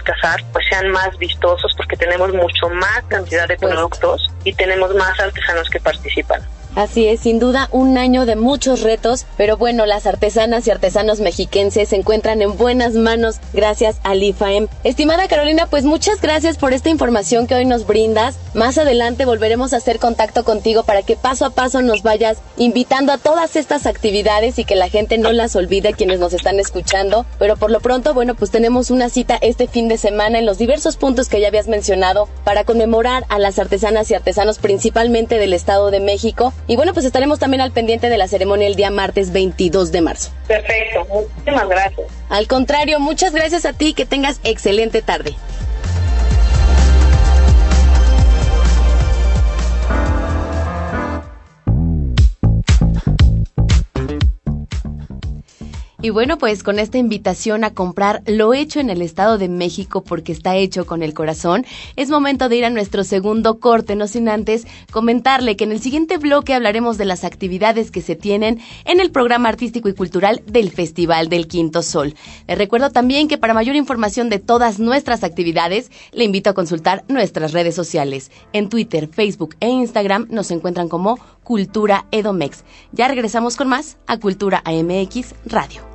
Pues sean más vistosos porque tenemos mucho más cantidad de productos y tenemos más artesanos que participan. Así es, sin duda un año de muchos retos, pero bueno, las artesanas y artesanos mexiquenses se encuentran en buenas manos gracias al IFAEM. Estimada Carolina, pues muchas gracias por esta información que hoy nos brindas. Más adelante volveremos a hacer contacto contigo para que paso a paso nos vayas invitando a todas estas actividades y que la gente no las olvide quienes nos están escuchando. Pero por lo pronto, bueno, pues tenemos una cita este fin de semana en los diversos puntos que ya habías mencionado para conmemorar a las artesanas y artesanos principalmente del Estado de México y bueno, pues estaremos también al pendiente de la ceremonia el día martes 22 de marzo. Perfecto, muchísimas gracias. Al contrario, muchas gracias a ti, que tengas excelente tarde. Y bueno, pues con esta invitación a comprar lo hecho en el Estado de México porque está hecho con el corazón, es momento de ir a nuestro segundo corte, no sin antes comentarle que en el siguiente bloque hablaremos de las actividades que se tienen en el programa artístico y cultural del Festival del Quinto Sol. Le recuerdo también que para mayor información de todas nuestras actividades, le invito a consultar nuestras redes sociales. En Twitter, Facebook e Instagram nos encuentran como Cultura Edomex. Ya regresamos con más a Cultura AMX Radio.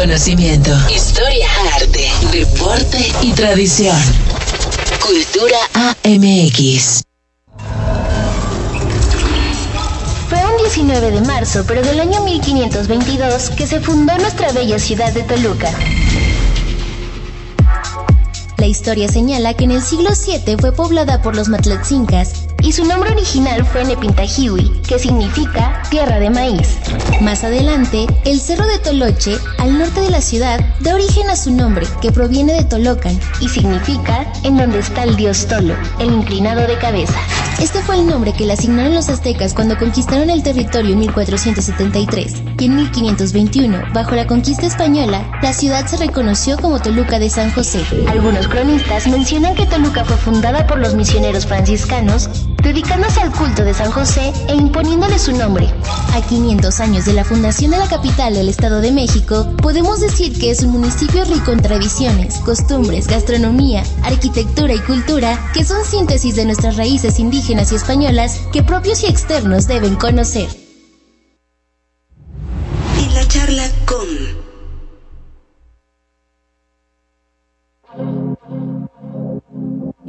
Conocimiento, historia, arte, deporte y tradición. Cultura AMX. Fue un 19 de marzo, pero del año 1522, que se fundó nuestra bella ciudad de Toluca. La historia señala que en el siglo VII fue poblada por los matlatzincas y su nombre original fue Nepintajiwi, que significa tierra de maíz. Más adelante, el Cerro de Toloche, al norte de la ciudad, da origen a su nombre, que proviene de Tolocan y significa en donde está el dios Tolo, el inclinado de cabeza. Este fue el nombre que le asignaron los aztecas cuando conquistaron el territorio en 1473 y en 1521, bajo la conquista española, la ciudad se reconoció como Toluca de San José. Algunos cronistas mencionan que Toluca fue fundada por los misioneros franciscanos, dedicándose al culto de San José e imponiéndole su nombre. A 500 años de la fundación de la capital del Estado de México, podemos decir que es un municipio rico en tradiciones, costumbres, gastronomía, arquitectura y cultura, que son síntesis de nuestras raíces indígenas y españolas que propios y externos deben conocer.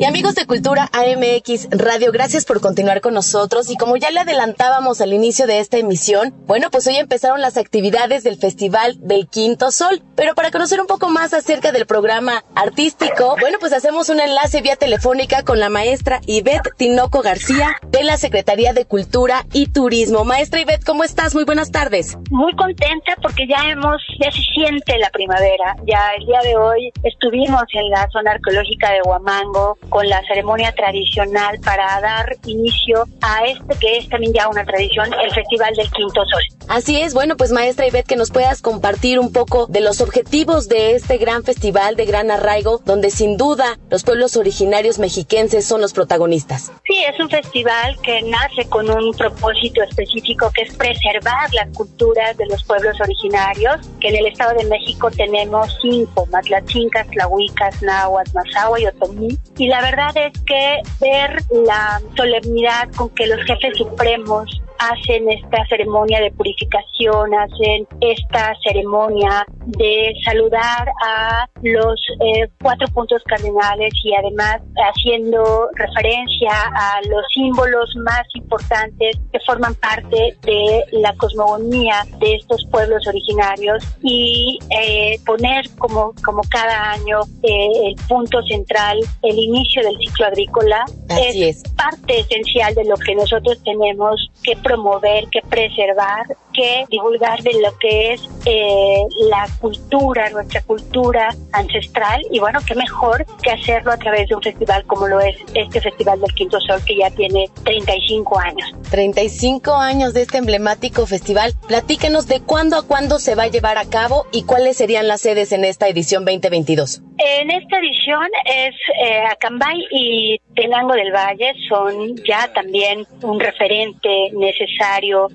Y amigos de Cultura AMX Radio, gracias por continuar con nosotros. Y como ya le adelantábamos al inicio de esta emisión, bueno, pues hoy empezaron las actividades del Festival del Quinto Sol. Pero para conocer un poco más acerca del programa artístico, bueno, pues hacemos un enlace vía telefónica con la maestra Ivette Tinoco García de la Secretaría de Cultura y Turismo. Maestra Ivette, ¿cómo estás? Muy buenas tardes. Muy contenta porque ya hemos, ya se siente la primavera. Ya el día de hoy estuvimos en la zona arqueológica de Huamango con la ceremonia tradicional para dar inicio a este que es también ya una tradición, el Festival del Quinto Sol. Así es, bueno, pues maestra Ivette, que nos puedas compartir un poco de los objetivos de este gran festival de gran arraigo, donde sin duda los pueblos originarios mexiquenses son los protagonistas. Sí, es un festival que nace con un propósito específico que es preservar las culturas de los pueblos originarios, que en el Estado de México tenemos cinco, Matlachincas, Tlahuicas, Nahuas, Mazahua y Otomí, y la verdad es que ver la solemnidad con que los jefes supremos hacen esta ceremonia de purificación, hacen esta ceremonia de saludar a los eh, cuatro puntos cardinales y además haciendo referencia a los símbolos más importantes que forman parte de la cosmogonía de estos pueblos originarios y eh, poner como, como cada año eh, el punto central, el inicio del ciclo agrícola, Así es. parte esencial de lo que nosotros tenemos que promover, que preservar, que divulgar de lo que es eh, la cultura, nuestra cultura ancestral y bueno, qué mejor que hacerlo a través de un festival como lo es este Festival del Quinto Sol que ya tiene 35 años. 35 años de este emblemático festival. Platíquenos de cuándo a cuándo se va a llevar a cabo y cuáles serían las sedes en esta edición 2022. En esta edición es eh, Acambay y Tenango del Valle son ya también un referente necesario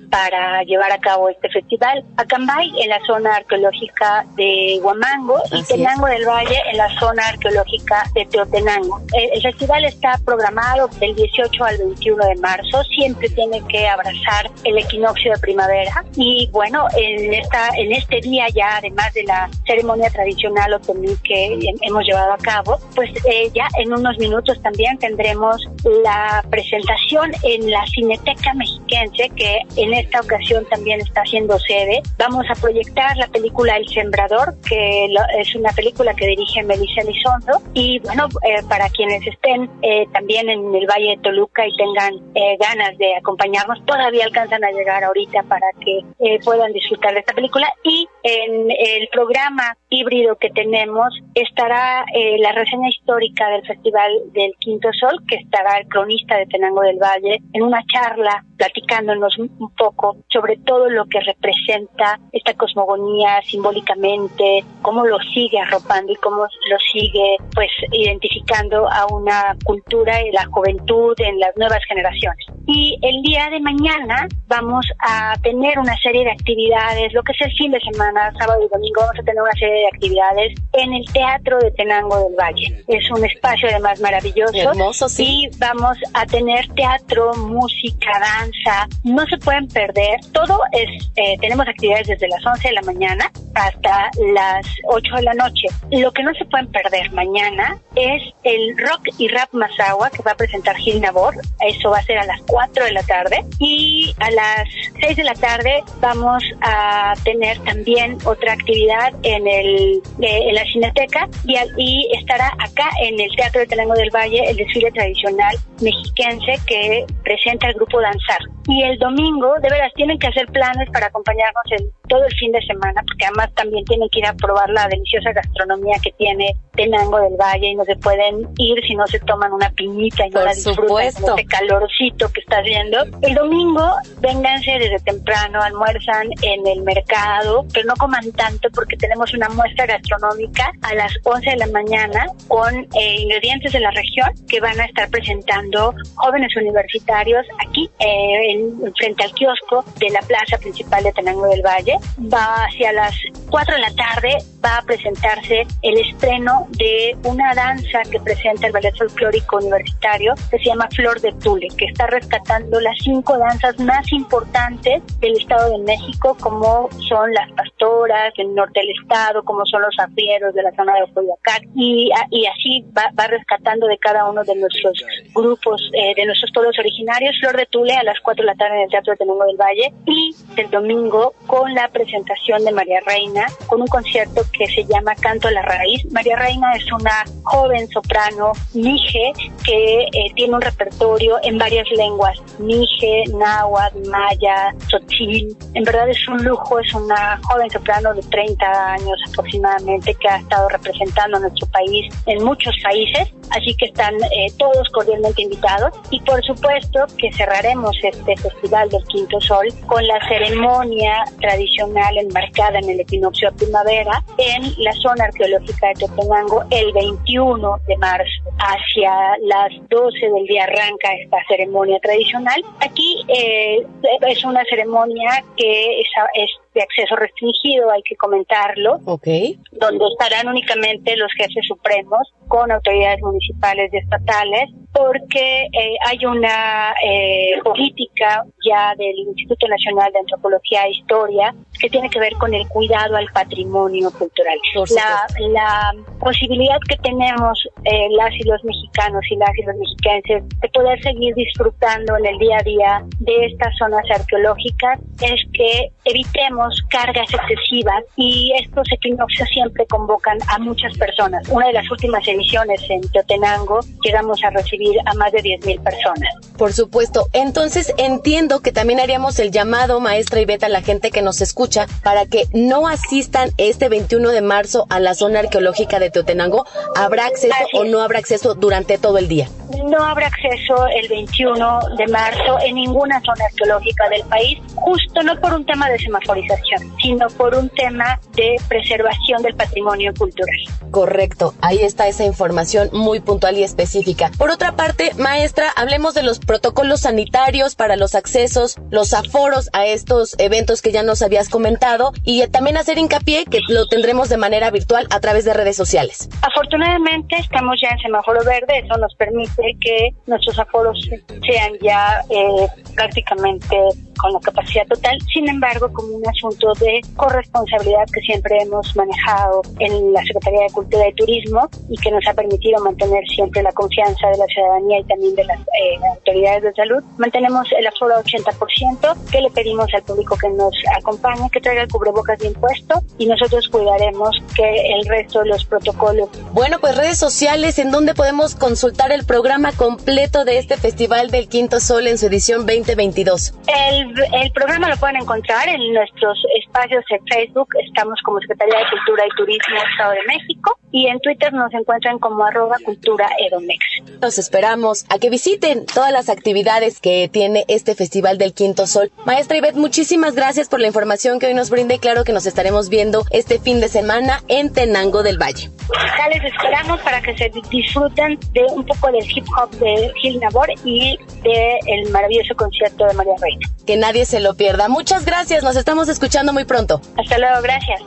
para llevar a cabo este festival. Acambay en la zona arqueológica de Huamango y Tenango del Valle en la zona arqueológica de Teotenango. Eh, el festival está programado del 18 al 21 de marzo, siempre tiene que abrazar el equinoccio de primavera y bueno, en esta en este día ya además de la ceremonia tradicional otomí que hemos llevado a cabo, pues eh, ya en unos minutos también tendremos la presentación en la Cineteca Mexiquense, que en esta ocasión también está haciendo sede. Vamos a proyectar la película El Sembrador, que es una película que dirige Melissa Elizondo. Y bueno, eh, para quienes estén eh, también en el Valle de Toluca y tengan eh, ganas de acompañarnos, todavía alcanzan a llegar ahorita para que eh, puedan disfrutar de esta película. Y en el programa híbrido que tenemos estará eh, la reseña histórica del Festival del Quinto Sol, que estará el cronista de Tenango del Valle en una charla platicándonos un un poco sobre todo lo que representa esta cosmogonía simbólicamente, cómo lo sigue arropando y cómo lo sigue pues identificando a una cultura y la juventud en las nuevas generaciones. Y el día de mañana vamos a tener una serie de actividades, lo que es el fin de semana, sábado y domingo, vamos a tener una serie de actividades en el Teatro de Tenango del Valle. Es un espacio además maravilloso. Hermoso, sí. Y vamos a tener teatro, música, danza. No se pueden perder. Todo es, eh, tenemos actividades desde las 11 de la mañana hasta las 8 de la noche. Lo que no se pueden perder mañana es el rock y rap Mazagua que va a presentar Gil Nabor. Eso va a ser a las 4 de la tarde. Y a las 6 de la tarde vamos a tener también otra actividad en, el, eh, en la Cineteca y, y estará acá en el Teatro de del Valle el desfile tradicional mexiquense que presenta el grupo Danzar. El domingo, de veras, tienen que hacer planes para acompañarnos el, todo el fin de semana, porque además también tienen que ir a probar la deliciosa gastronomía que tiene Tenango del Valle y no se pueden ir si no se toman una piñita y no Por la disfrutan supuesto. con este calorcito que está haciendo. El domingo, vénganse desde temprano, almuerzan en el mercado, pero no coman tanto porque tenemos una muestra gastronómica a las 11 de la mañana con eh, ingredientes de la región que van a estar presentando jóvenes universitarios aquí eh, en, frente al kiosco de la plaza principal de Tenango del Valle. Va hacia las 4 de la tarde, va a presentarse el estreno de una danza que presenta el Ballet Folclórico Universitario que se llama Flor de Tule, que está rescatando las cinco danzas más importantes del Estado de México, como son las pastoras del norte del Estado, como son los afrieros de la zona de Coyoacán, y, y así va, va rescatando de cada uno de nuestros grupos, eh, de nuestros pueblos originarios, Flor de Tule a las 4 de la tarde en el Teatro de Tenango del Valle, y el domingo con la presentación de María Reina, con un concierto que se llama Canto a la Raíz. María Reina es una joven soprano mije que eh, tiene un repertorio en varias lenguas, mije, náhuatl, maya, tzotzil. En verdad es un lujo, es una joven soprano de 30 años aproximadamente que ha estado representando a nuestro país en muchos países, así que están eh, todos cordialmente invitados. Y por supuesto que cerraremos este Festival del Quinto Sol con la ceremonia tradicional enmarcada en el equinoccio primavera en la zona arqueológica de Teotenango el 21 de marzo. Hacia las 12 del día arranca esta ceremonia tradicional. Aquí eh, es una ceremonia que es, es de acceso restringido, hay que comentarlo, Ok. donde estarán únicamente los jefes supremos con autoridades municipales y estatales, porque eh, hay una eh, política ya del Instituto Nacional de Antropología e Historia que tiene que ver con el cuidado al patrimonio cultural. La, la posibilidad que tenemos eh, las y los mexicanos y las y los mexiquenses de poder seguir disfrutando en el día a día de estas zonas arqueológicas es que evitemos cargas excesivas y estos equinoccios siempre convocan a muchas personas. Una de las últimas ediciones en Teotenango llegamos a recibir a más de 10.000 personas. Por supuesto. Entonces entiendo que también haríamos el llamado, maestra Iveta, a la gente que nos escucha para que no asistan este 21 de marzo a la zona arqueológica de Teotenango. ¿Habrá acceso o no habrá acceso durante todo el día? No habrá acceso el 21 de marzo en ninguna zona arqueológica del país, justo no por un tema de semaforización, sino por un tema de preservación del patrimonio cultural. Correcto, ahí está esa información muy puntual y específica. Por otra parte, maestra, hablemos de los protocolos sanitarios para los accesos, los aforos a estos eventos que ya nos habías comentado y también hacer hincapié que lo tendremos de manera virtual a través de redes sociales. Afortunadamente estamos ya en semáforo verde, eso nos permite que nuestros aforos sean ya eh, prácticamente con la capacidad total. Sin embargo, como un asunto de corresponsabilidad que siempre hemos manejado en la Secretaría de Cultura y Turismo y que nos ha permitido mantener siempre la confianza de la ciudadanía y también de las eh, autoridades de salud, mantenemos el aforo a 80%, que le pedimos al público que nos acompañe, que traiga el cubrebocas bien puesto y nosotros cuidaremos que el resto de los protocolos Bueno, pues redes sociales en donde podemos consultar el programa completo de este Festival del Quinto Sol en su edición 2022. El, el programa lo pueden encontrar en nuestros espacios en Facebook, estamos como Secretaría de Cultura y Turismo Estado de México y en Twitter nos encuentran como arroba cultura edomex. Los esperamos a que visiten todas las actividades que tiene este Festival del Quinto Sol. Maestra Ivette, muchísimas gracias por la información que hoy nos brinda y claro que nos estaremos viendo este fin de semana en Tenango del Valle. Acá les esperamos para que se disfruten de un poco del hip hop de Gil Nabor y de el maravilloso concierto de María Reina. Que nadie se lo pierda. Muchas gracias, nos estamos escuchando muy pronto. Hasta luego, gracias.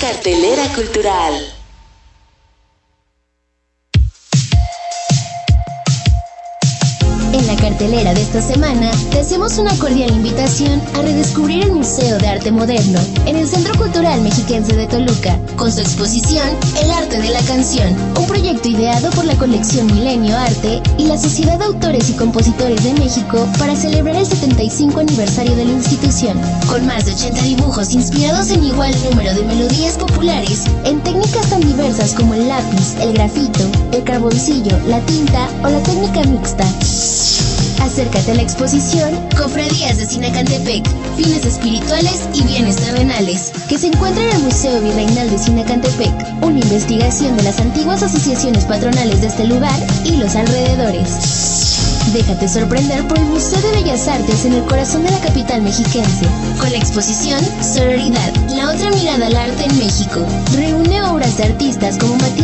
Cartelera cultural. En la cartelera de esta semana, te hacemos una cordial invitación a redescubrir el Museo de Arte Moderno en el Centro Cultural Mexiquense de Toluca, con su exposición El Arte de la Canción, un proyecto ideado por la colección Milenio Arte y la Sociedad de Autores y Compositores de México para celebrar el 75 aniversario de la institución, con más de 80 dibujos inspirados en igual número de melodías populares en técnicas tan diversas como el lápiz, el grafito, el carboncillo, la tinta o la técnica mixta. Acércate a la exposición Cofradías de Sinacantepec, fines espirituales y bienes terrenales, que se encuentra en el Museo Virreinal de Sinacantepec, una investigación de las antiguas asociaciones patronales de este lugar y los alrededores. Déjate sorprender por el Museo de Bellas Artes en el corazón de la capital mexiquense, con la exposición Sororidad, la otra mirada al arte en México. Reúne obras de artistas como Matilde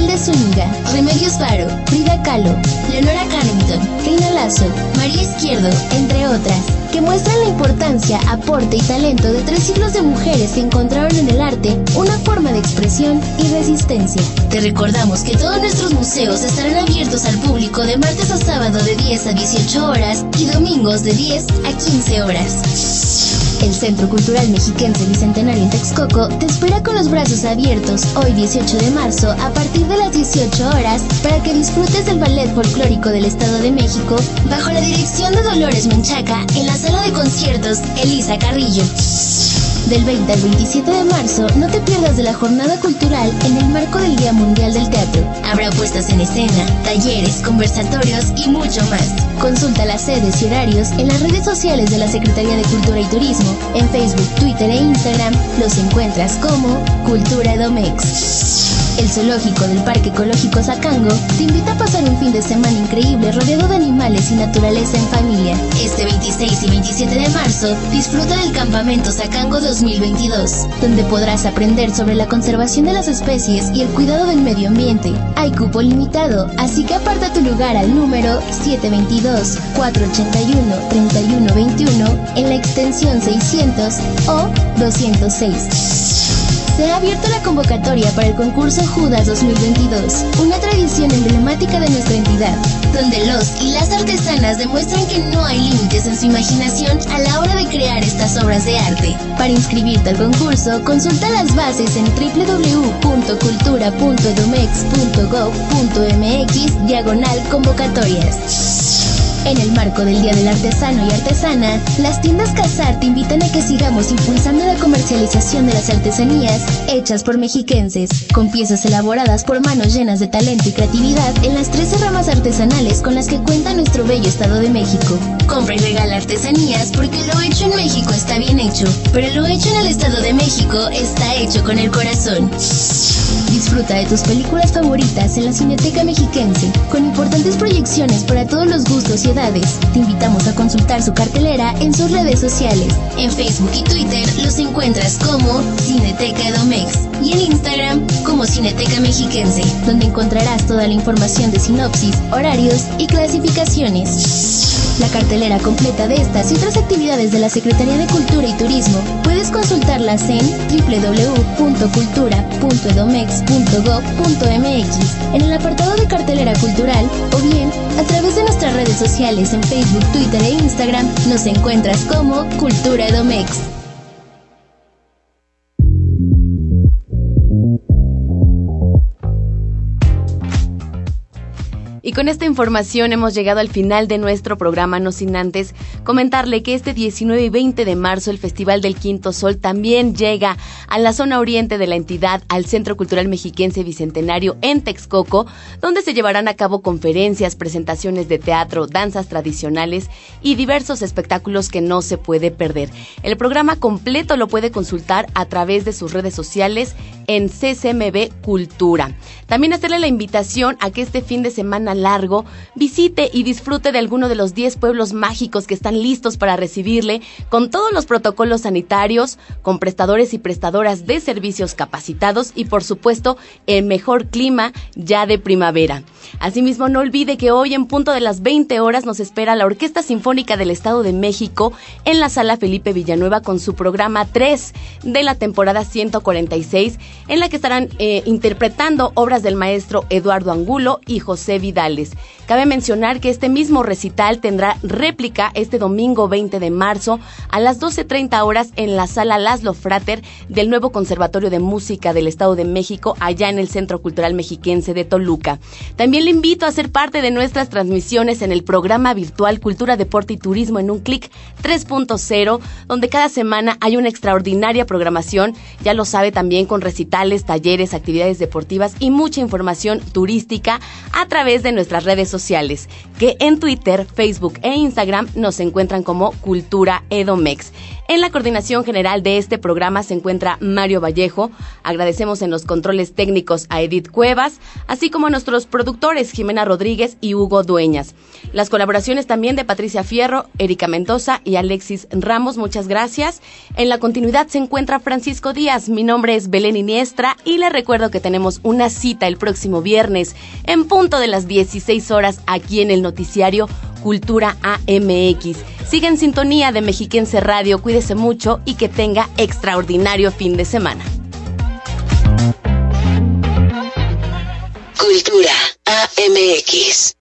Remedios Varo, Frida Kahlo, Leonora Carrington, Reina Lazo, María Izquierdo, entre otras, que muestran la importancia, aporte y talento de tres siglos de mujeres que encontraron en el arte una forma de expresión y resistencia. Te recordamos que todos nuestros museos estarán abiertos al público de martes a sábado de 10 a 18 horas y domingos de 10 a 15 horas. El Centro Cultural Mexiquense Bicentenario en Texcoco te espera con los brazos abiertos hoy 18 de marzo a partir de las 18 horas para que disfrutes del ballet folclórico del Estado de México bajo la dirección de Dolores Menchaca en la sala de conciertos Elisa Carrillo. Del 20 al 27 de marzo, no te pierdas de la jornada cultural en el marco del Día Mundial del Teatro. Habrá puestas en escena, talleres, conversatorios y mucho más. Consulta las sedes y horarios en las redes sociales de la Secretaría de Cultura y Turismo. En Facebook, Twitter e Instagram los encuentras como Cultura Domex. El zoológico del Parque Ecológico Zacango te invita a pasar un fin de semana increíble rodeado de animales y naturaleza en familia. Este 26 y 27 de marzo disfruta del Campamento Zacango 2022, donde podrás aprender sobre la conservación de las especies y el cuidado del medio ambiente. Hay cupo limitado, así que aparta tu lugar al número 722-481-3121 en la extensión 600 o 206 se ha abierto la convocatoria para el concurso Judas 2022, una tradición emblemática de nuestra entidad, donde los y las artesanas demuestran que no hay límites en su imaginación a la hora de crear estas obras de arte. Para inscribirte al concurso, consulta las bases en www.cultura.domex.gov.mx diagonal convocatorias. En el marco del Día del Artesano y Artesana, las tiendas Casar te invitan a que sigamos impulsando la comercialización de las artesanías hechas por mexiquenses, con piezas elaboradas por manos llenas de talento y creatividad en las 13 ramas artesanales con las que cuenta nuestro bello Estado de México. Compra y regala artesanías porque lo hecho en México está bien hecho, pero lo hecho en el Estado de México está hecho con el corazón. Disfruta de tus películas favoritas en la Cineteca Mexiquense, con importantes proyecciones para todos los gustos y Te invitamos a consultar su cartelera en sus redes sociales. En Facebook y Twitter los encuentras como Cineteca Edomex y en Instagram como Cineteca Mexiquense, donde encontrarás toda la información de sinopsis, horarios y clasificaciones. La cartelera completa de estas y otras actividades de la Secretaría de Cultura y Turismo puedes consultarlas en www.cultura.edomex.gov.mx en el apartado de cartelera cultural o bien a través de nuestras redes sociales en Facebook, Twitter e Instagram nos encuentras como Cultura Edomex. Y con esta información hemos llegado al final de nuestro programa, no sin antes comentarle que este 19 y 20 de marzo el Festival del Quinto Sol también llega a la zona oriente de la entidad, al Centro Cultural Mexiquense Bicentenario en Texcoco, donde se llevarán a cabo conferencias, presentaciones de teatro, danzas tradicionales y diversos espectáculos que no se puede perder. El programa completo lo puede consultar a través de sus redes sociales en CCMB Cultura. También hacerle la invitación a que este fin de semana largo, visite y disfrute de alguno de los 10 pueblos mágicos que están listos para recibirle con todos los protocolos sanitarios, con prestadores y prestadoras de servicios capacitados y por supuesto el mejor clima ya de primavera. Asimismo, no olvide que hoy en punto de las 20 horas nos espera la Orquesta Sinfónica del Estado de México en la Sala Felipe Villanueva con su programa 3 de la temporada 146 en la que estarán eh, interpretando obras del maestro Eduardo Angulo y José Vidales. Cabe mencionar que este mismo recital tendrá réplica este domingo 20 de marzo a las 12.30 horas en la Sala Laszlo Frater del nuevo Conservatorio de Música del Estado de México allá en el Centro Cultural Mexiquense de Toluca. También le invito a ser parte de nuestras transmisiones en el programa virtual Cultura, Deporte y Turismo en un clic 3.0, donde cada semana hay una extraordinaria programación, ya lo sabe también con recitales, talleres, actividades deportivas y mucha información turística a través de nuestras redes sociales, que en Twitter, Facebook e Instagram nos encuentran como Cultura Edomex. En la coordinación general de este programa se encuentra Mario Vallejo. Agradecemos en los controles técnicos a Edith Cuevas, así como a nuestros productores Jimena Rodríguez y Hugo Dueñas. Las colaboraciones también de Patricia Fierro, Erika Mendoza y Alexis Ramos, muchas gracias. En la continuidad se encuentra Francisco Díaz. Mi nombre es Belén Iniestra y le recuerdo que tenemos una cita el próximo viernes en punto de las 16 horas aquí en el noticiario Cultura AMX. Sigue en sintonía de Mexiquense Radio, cuídese mucho y que tenga extraordinario fin de semana. Cultura AMX.